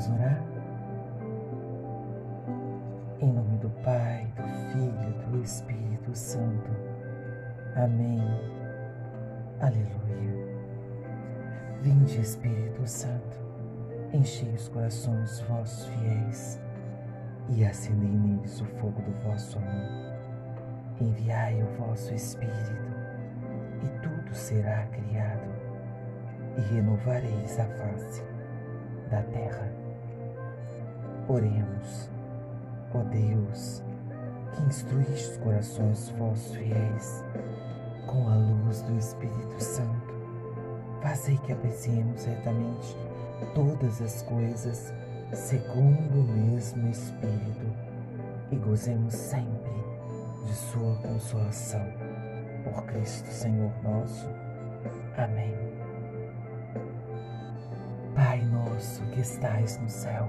Vamos orar? Em nome do Pai, do Filho do Espírito Santo. Amém. Aleluia. Vinde, Espírito Santo, enchei os corações vossos fiéis e acendei neles o fogo do vosso amor. Enviai o vosso Espírito e tudo será criado e renovareis a face da terra. Oremos, ó Deus, que instruíste os corações vossos fiéis com a luz do Espírito Santo. Fazei que apreciemos certamente todas as coisas segundo o mesmo Espírito e gozemos sempre de Sua consolação. Por Cristo Senhor nosso. Amém. Pai nosso que estais no céu,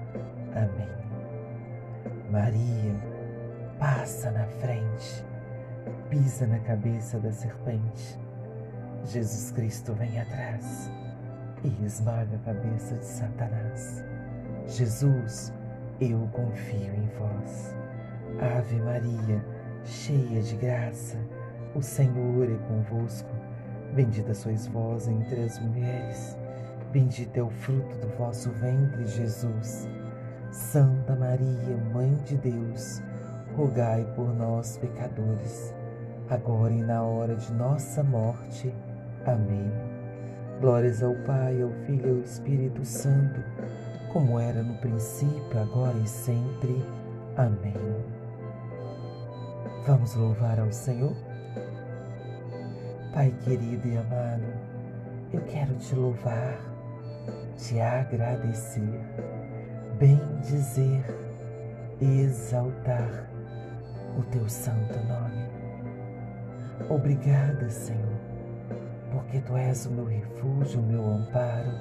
Amém. Maria, passa na frente, pisa na cabeça da serpente. Jesus Cristo vem atrás e esmaga a cabeça de Satanás. Jesus, eu confio em vós. Ave Maria, cheia de graça, o Senhor é convosco. Bendita sois vós entre as mulheres, bendito é o fruto do vosso ventre, Jesus. Santa Maria, Mãe de Deus, rogai por nós, pecadores, agora e na hora de nossa morte. Amém. Glórias ao Pai, ao Filho e ao Espírito Santo, como era no princípio, agora e sempre. Amém. Vamos louvar ao Senhor? Pai querido e amado, eu quero te louvar, te agradecer, bendizer, exaltar o teu santo nome. Obrigada, Senhor porque tu és o meu refúgio, o meu amparo,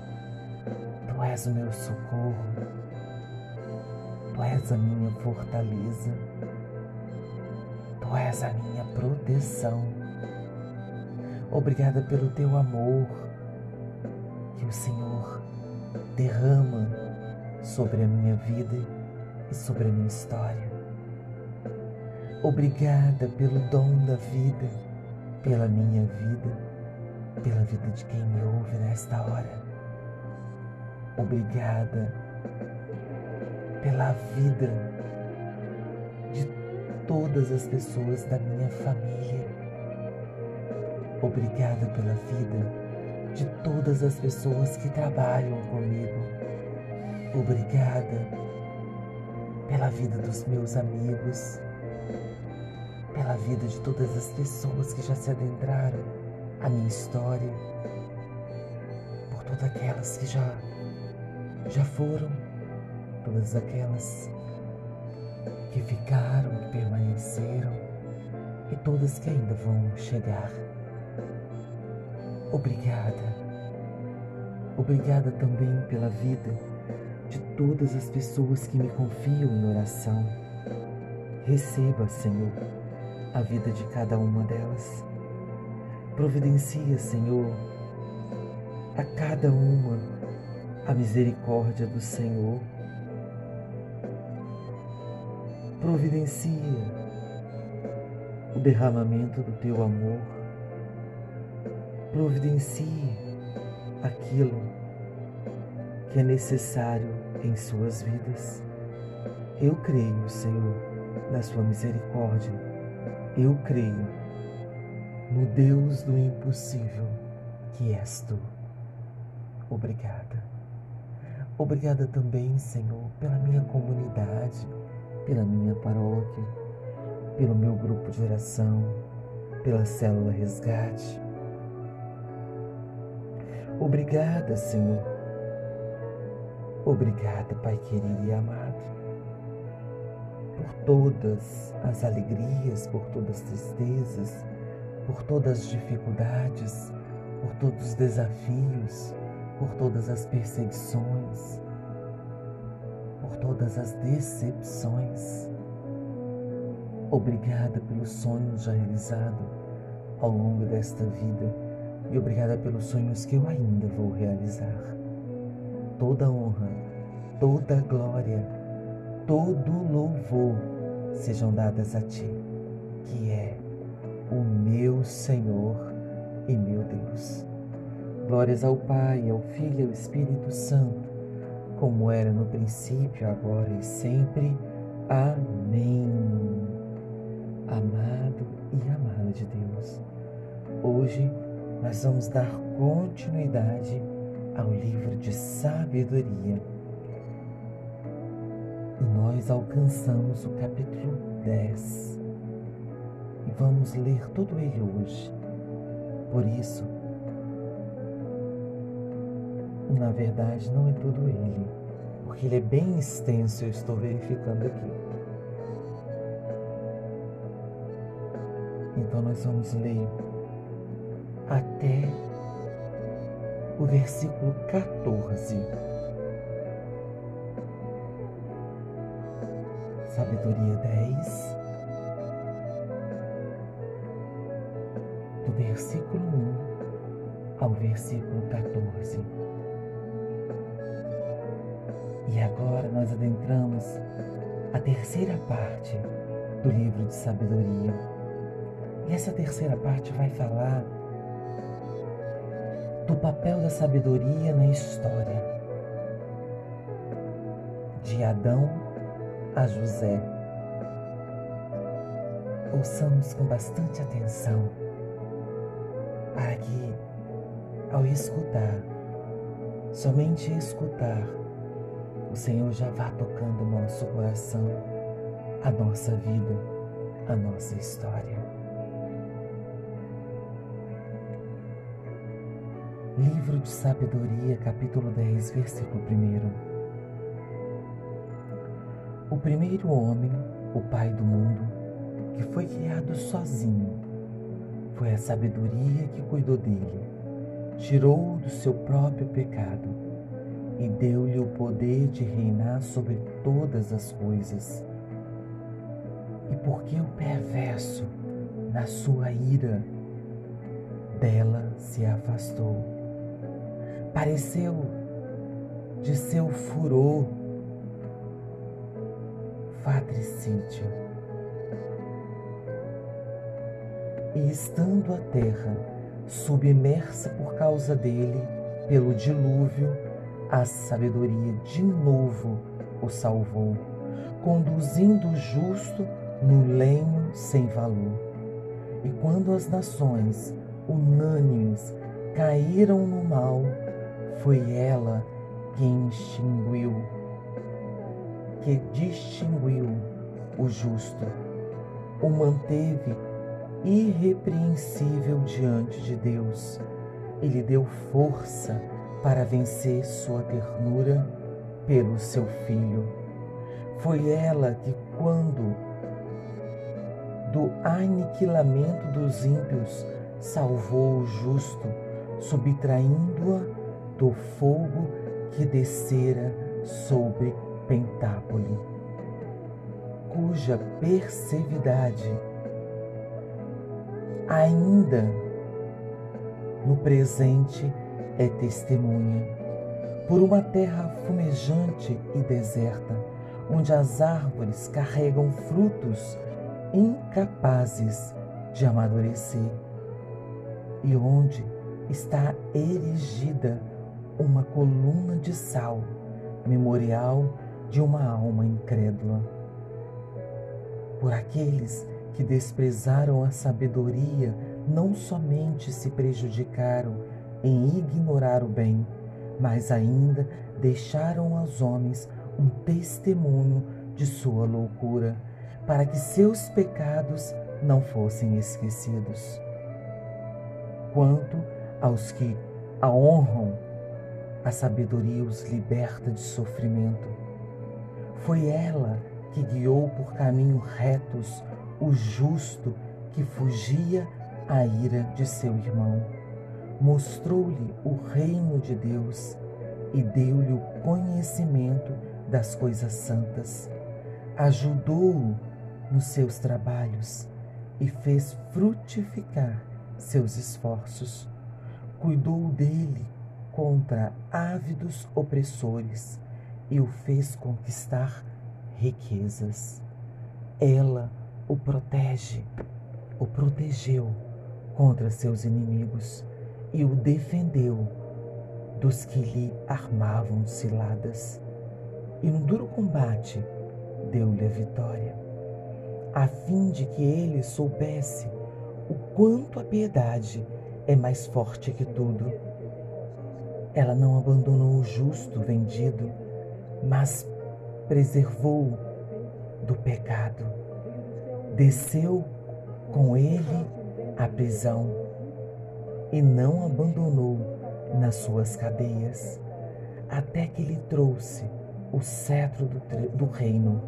tu és o meu socorro, tu és a minha fortaleza, tu és a minha proteção. Obrigada pelo teu amor que o Senhor derrama sobre a minha vida e sobre a minha história. Obrigada pelo dom da vida, pela minha vida pela vida de quem me ouve nesta hora. Obrigada pela vida de todas as pessoas da minha família. Obrigada pela vida de todas as pessoas que trabalham comigo. Obrigada pela vida dos meus amigos, pela vida de todas as pessoas que já se adentraram a minha história, por todas aquelas que já, já foram, todas aquelas que ficaram, que permaneceram e todas que ainda vão chegar. Obrigada. Obrigada também pela vida todas as pessoas que me confiam em oração. Receba, Senhor, a vida de cada uma delas Providencia, Senhor, a cada uma a misericórdia do Senhor. Providencia o derramamento do teu amor. Providencie aquilo que é necessário em suas vidas. Eu creio, Senhor, na sua misericórdia. Eu creio no Deus do impossível que és tu. Obrigada. Obrigada também, Senhor, pela minha comunidade, pela minha paróquia, pelo meu grupo de oração, pela célula resgate. Obrigada, Senhor, Obrigada, Pai querido e amado, por todas as alegrias, por todas as tristezas, por todas as dificuldades, por todos os desafios, por todas as perseguições, por todas as decepções. Obrigada pelos sonhos já realizados ao longo desta vida e obrigada pelos sonhos que eu ainda vou realizar toda honra, toda glória, todo louvor sejam dadas a Ti, que é o meu Senhor e meu Deus. Glórias ao Pai, ao Filho e ao Espírito Santo, como era no princípio, agora e sempre. Amém. Amado e amada de Deus, hoje nós vamos dar continuidade ao livro de sabedoria. E nós alcançamos o capítulo 10. E vamos ler todo ele hoje. Por isso, na verdade, não é todo ele, porque ele é bem extenso, eu estou verificando aqui. Então, nós vamos ler até o versículo 14. Sabedoria 10, do versículo 1 ao versículo 14. E agora nós adentramos a terceira parte do livro de sabedoria. E essa terceira parte vai falar do papel da sabedoria na história. De Adão a José. Ouçamos com bastante atenção para que, ao escutar, somente escutar, o Senhor já vá tocando o nosso coração, a nossa vida, a nossa história. De Sabedoria, capítulo 10, versículo 1. O primeiro homem, o Pai do mundo, que foi criado sozinho, foi a sabedoria que cuidou dele, tirou-o do seu próprio pecado e deu-lhe o poder de reinar sobre todas as coisas. E porque o perverso, na sua ira, dela se afastou pareceu de seu furor fatricídio. E estando a terra submersa por causa dele, pelo dilúvio, a sabedoria de novo o salvou, conduzindo o justo no lenho sem valor. E quando as nações unânimes caíram no mal, foi ela quem extinguiu, que distinguiu o justo, o manteve irrepreensível diante de Deus e lhe deu força para vencer sua ternura pelo seu filho. Foi ela que, quando do aniquilamento dos ímpios, salvou o justo, subtraindo-a do fogo que descera sobre Pentápole, cuja perseveridade ainda no presente é testemunha, por uma terra fumejante e deserta, onde as árvores carregam frutos incapazes de amadurecer, e onde está erigida uma coluna de sal, memorial de uma alma incrédula. Por aqueles que desprezaram a sabedoria, não somente se prejudicaram em ignorar o bem, mas ainda deixaram aos homens um testemunho de sua loucura, para que seus pecados não fossem esquecidos. Quanto aos que a honram A sabedoria os liberta de sofrimento. Foi ela que guiou por caminhos retos o justo que fugia à ira de seu irmão. Mostrou-lhe o reino de Deus e deu-lhe o conhecimento das coisas santas. Ajudou-o nos seus trabalhos e fez frutificar seus esforços. Cuidou dele contra ávidos opressores e o fez conquistar riquezas. Ela o protege, o protegeu contra seus inimigos e o defendeu dos que lhe armavam ciladas. E no duro combate deu-lhe a vitória, a fim de que ele soubesse o quanto a piedade é mais forte que tudo. Ela não abandonou o justo vendido, mas preservou do pecado. Desceu com ele à prisão e não abandonou nas suas cadeias, até que lhe trouxe o cetro do, do reino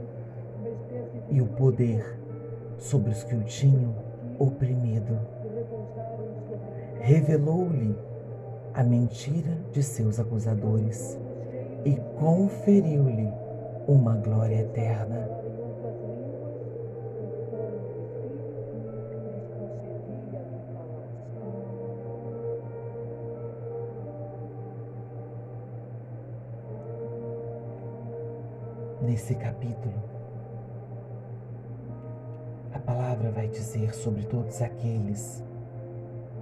e o poder sobre os que o tinham oprimido. Revelou-lhe a mentira de seus acusadores e conferiu-lhe uma glória eterna. Nesse capítulo, a palavra vai dizer sobre todos aqueles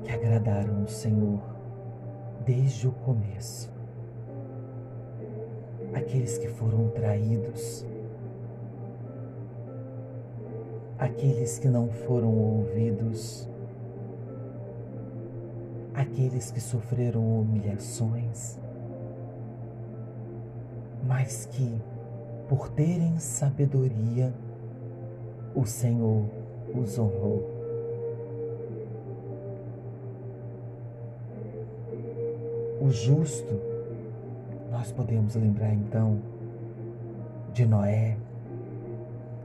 que agradaram o Senhor desde o começo. Aqueles que foram traídos, aqueles que não foram ouvidos, aqueles que sofreram humilhações, mas que, por terem sabedoria, o Senhor os honrou. O justo nós podemos lembrar então de Noé,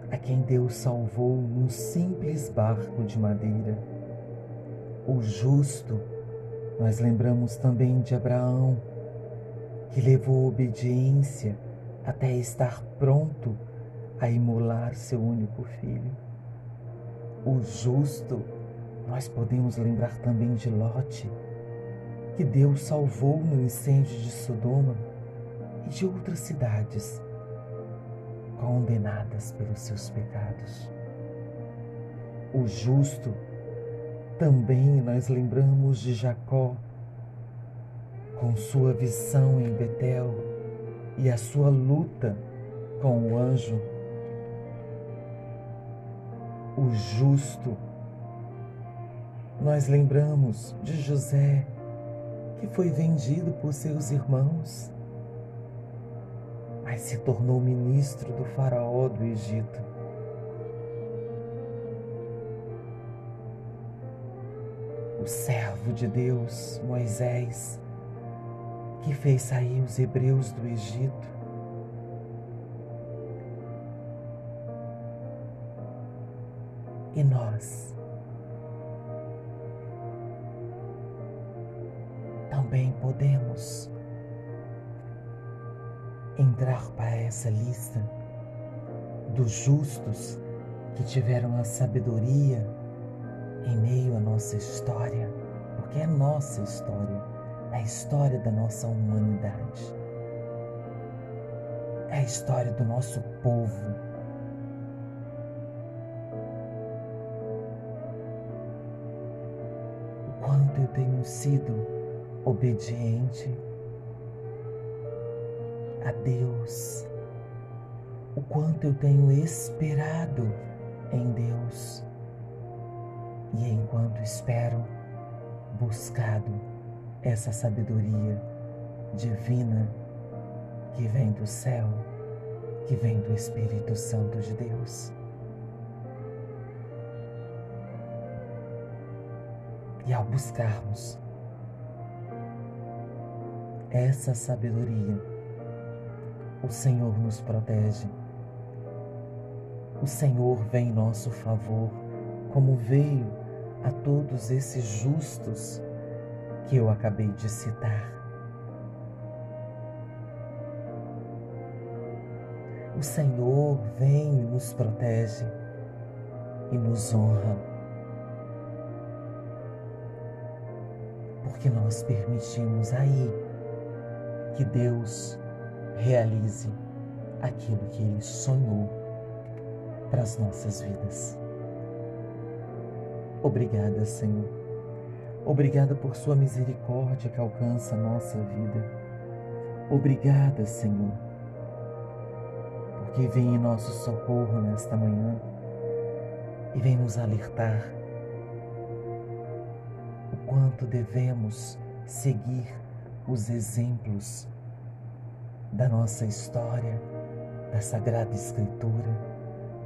a quem Deus salvou num simples barco de madeira. O justo, nós lembramos também de Abraão, que levou obediência até estar pronto a imolar seu único filho. O justo, nós podemos lembrar também de Lote, que Deus salvou no incêndio de Sodoma e de outras cidades condenadas pelos seus pecados. O justo, também nós lembramos de Jacó, com sua visão em Betel e a sua luta com o anjo. O justo, nós lembramos de José, que foi vendido por seus irmãos mas se tornou ministro do Faraó do Egito. O servo de Deus, Moisés, que fez sair os hebreus do Egito. E nós também podemos entrar para essa lista dos justos que tiveram a sabedoria em meio à nossa história, porque é nossa história, é a história da nossa humanidade, é a história do nosso povo. O quanto eu tenho sido obediente a Deus, o quanto eu tenho esperado em Deus e enquanto espero, buscado essa sabedoria divina que vem do céu, que vem do Espírito Santo de Deus. E ao buscarmos essa sabedoria, o Senhor nos protege. O Senhor vem em nosso favor, como veio a todos esses justos que eu acabei de citar. O Senhor vem e nos protege e nos honra. Porque nós permitimos aí que Deus realize aquilo que Ele sonhou para as nossas vidas. Obrigada, Senhor. Obrigada por Sua misericórdia que alcança a nossa vida. Obrigada, Senhor que vem em nosso socorro nesta manhã e vem nos alertar o quanto devemos seguir os exemplos da nossa história, da Sagrada Escritura,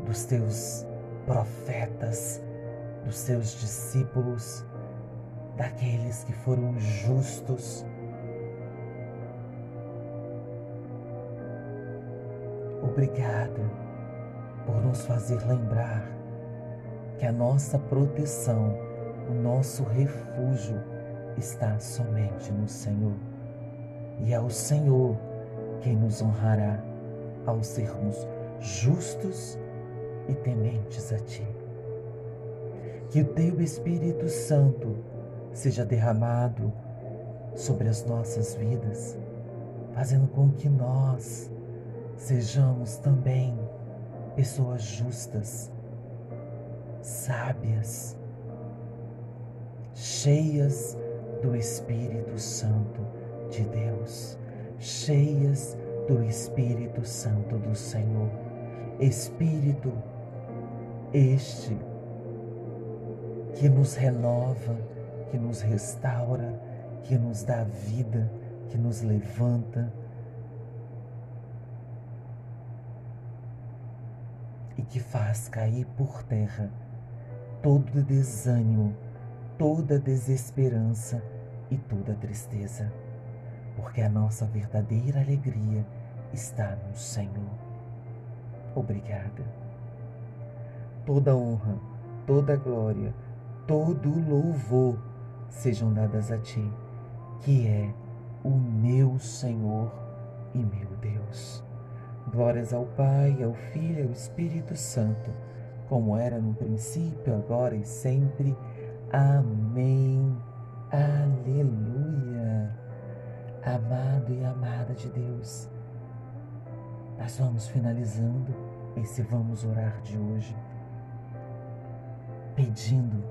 dos teus profetas, dos teus discípulos, daqueles que foram justos. Obrigada por nos fazer lembrar que a nossa proteção, o nosso refúgio está somente no Senhor. E é o Senhor quem nos honrará ao sermos justos e tementes a Ti. Que o Teu Espírito Santo seja derramado sobre as nossas vidas, fazendo com que nós sejamos também pessoas justas, sábias, cheias do Espírito Santo de Deus, cheias do Espírito Santo do Senhor. Espírito este que nos renova, que nos restaura, que nos dá vida, que nos levanta e que faz cair por terra todo desânimo, toda desesperança e toda tristeza, porque a nossa verdadeira alegria está no Senhor. Obrigada. Toda honra, toda glória, todo louvor sejam dadas a Ti, que é o meu Senhor e meu Deus. Glórias ao Pai, ao Filho e ao Espírito Santo, como era no princípio, agora e sempre. Amém. Aleluia. Amado e amada de Deus, nós vamos finalizando esse Vamos Orar de hoje, pedindo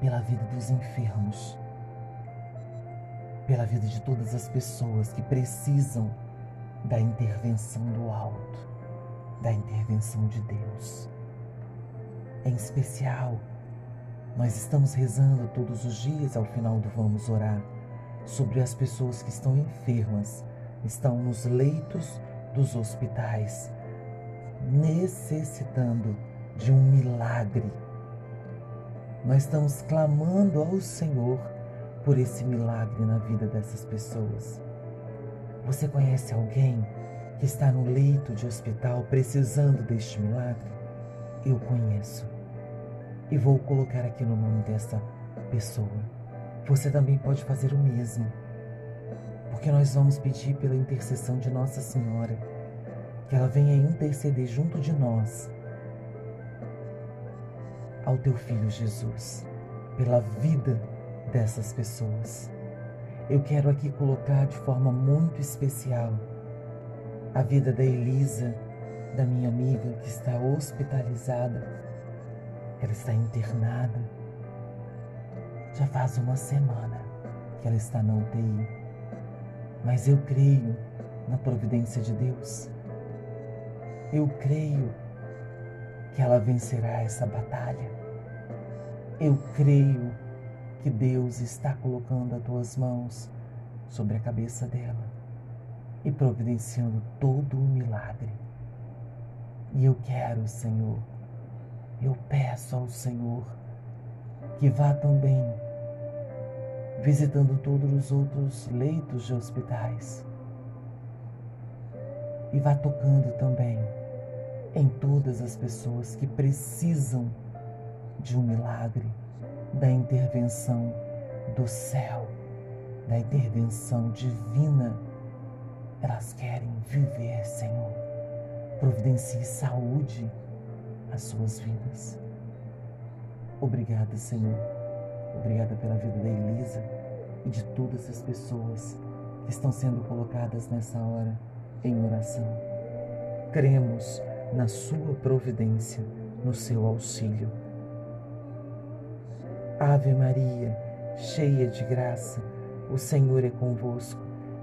pela vida dos enfermos pela vida de todas as pessoas que precisam da intervenção do alto, da intervenção de Deus. Em especial, nós estamos rezando todos os dias ao final do Vamos Orar sobre as pessoas que estão enfermas, estão nos leitos dos hospitais, necessitando de um milagre. Nós estamos clamando ao Senhor por esse milagre na vida dessas pessoas. Você conhece alguém que está no leito de hospital precisando deste milagre? Eu conheço. E vou colocar aqui no nome dessa pessoa. Você também pode fazer o mesmo. Porque nós vamos pedir pela intercessão de Nossa Senhora que ela venha interceder junto de nós ao teu filho Jesus, pela vida dessas pessoas. Eu quero aqui colocar de forma muito especial a vida da Elisa, da minha amiga que está hospitalizada. Ela está internada. Já faz uma semana que ela está na UTI. Mas eu creio na providência de Deus. Eu creio que ela vencerá essa batalha. Eu creio que Deus está colocando as tuas mãos sobre a cabeça dela e providenciando todo o milagre. E eu quero, Senhor, eu peço ao Senhor que vá também visitando todos os outros leitos de hospitais. E vá tocando também em todas as pessoas que precisam de um milagre, da intervenção do céu, da intervenção divina. Elas querem viver, Senhor. Providencie saúde às suas vidas. Obrigada, Senhor. Obrigada pela vida da Elisa e de todas as pessoas que estão sendo colocadas nessa hora em oração. Cremos na Sua providência, no seu auxílio. Ave Maria, cheia de graça, o Senhor é convosco.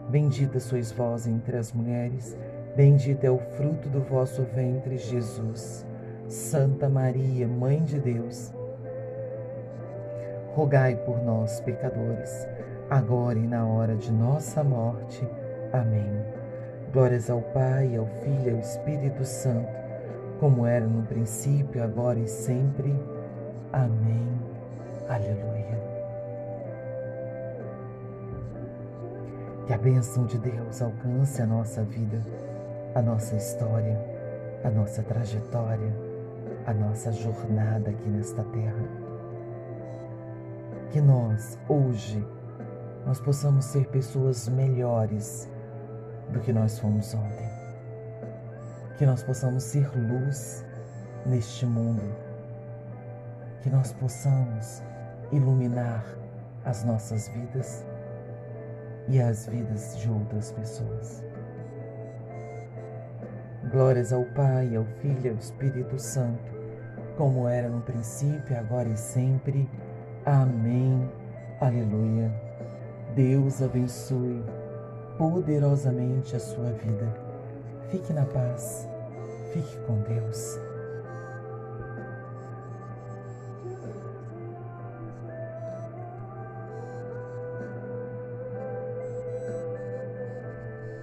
Bendita sois vós entre as mulheres, bendito é o fruto do vosso ventre, Jesus. Santa Maria, Mãe de Deus, rogai por nós, pecadores, agora e na hora de nossa morte. Amém. Glórias ao Pai, ao Filho e ao Espírito Santo, como era no princípio, agora e sempre. Amém. Aleluia. Que a bênção de Deus alcance a nossa vida, a nossa história, a nossa trajetória, a nossa jornada aqui nesta terra. Que nós, hoje, nós possamos ser pessoas melhores do que nós fomos ontem. Que nós possamos ser luz neste mundo. Que nós possamos iluminar as nossas vidas e as vidas de outras pessoas. Glórias ao Pai, ao Filho e ao Espírito Santo, como era no princípio, agora e sempre. Amém. Aleluia. Deus abençoe poderosamente a sua vida. Fique na paz. Fique com Deus.